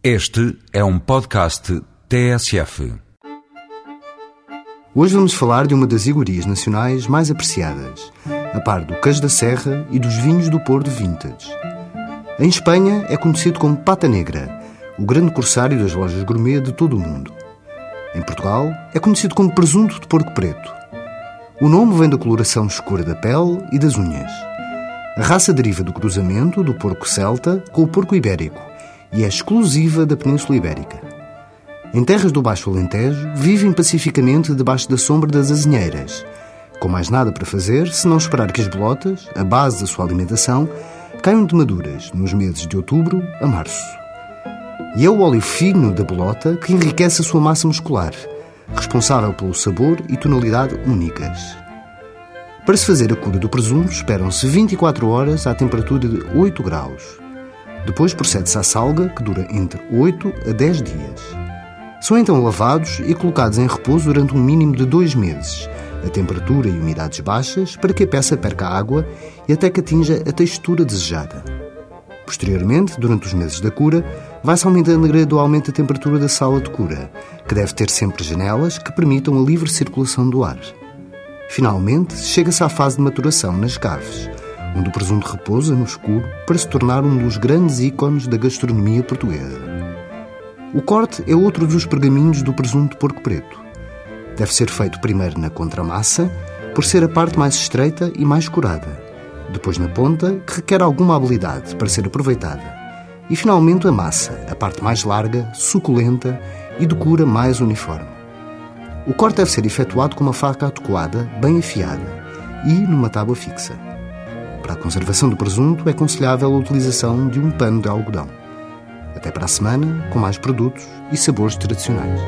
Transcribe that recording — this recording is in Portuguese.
Este é um podcast TSF. Hoje vamos falar de uma das iguarias nacionais mais apreciadas, a par do queijo da serra e dos vinhos do Porto Vintage. Em Espanha é conhecido como pata negra, o grande corsário das lojas gourmet de todo o mundo. Em Portugal é conhecido como presunto de porco preto. O nome vem da coloração escura da pele e das unhas. A raça deriva do cruzamento do porco celta com o porco ibérico e é exclusiva da Península Ibérica. Em terras do Baixo Alentejo, vivem pacificamente debaixo da sombra das azinheiras, com mais nada para fazer senão esperar que as bolotas, a base da sua alimentação, caiam de maduras nos meses de outubro a março. E é o óleo fino da bolota que enriquece a sua massa muscular, responsável pelo sabor e tonalidade únicas. Para se fazer a cura do presunto, esperam-se 24 horas à temperatura de 8 graus. Depois procede-se à salga, que dura entre 8 a 10 dias. São então lavados e colocados em repouso durante um mínimo de dois meses, a temperatura e umidades baixas, para que a peça perca água e até que atinja a textura desejada. Posteriormente, durante os meses da cura, vai-se aumentando gradualmente a temperatura da sala de cura, que deve ter sempre janelas que permitam a livre circulação do ar. Finalmente, chega-se à fase de maturação nas caves, onde o presunto repousa no escuro para se tornar um dos grandes ícones da gastronomia portuguesa. O corte é outro dos pergaminhos do presunto porco preto. Deve ser feito primeiro na contramassa, por ser a parte mais estreita e mais curada, depois na ponta, que requer alguma habilidade para ser aproveitada, e finalmente a massa, a parte mais larga, suculenta e de cura mais uniforme. O corte deve ser efetuado com uma faca adequada, bem afiada e numa tábua fixa. Para a conservação do presunto é aconselhável a utilização de um pano de algodão. Até para a semana, com mais produtos e sabores tradicionais.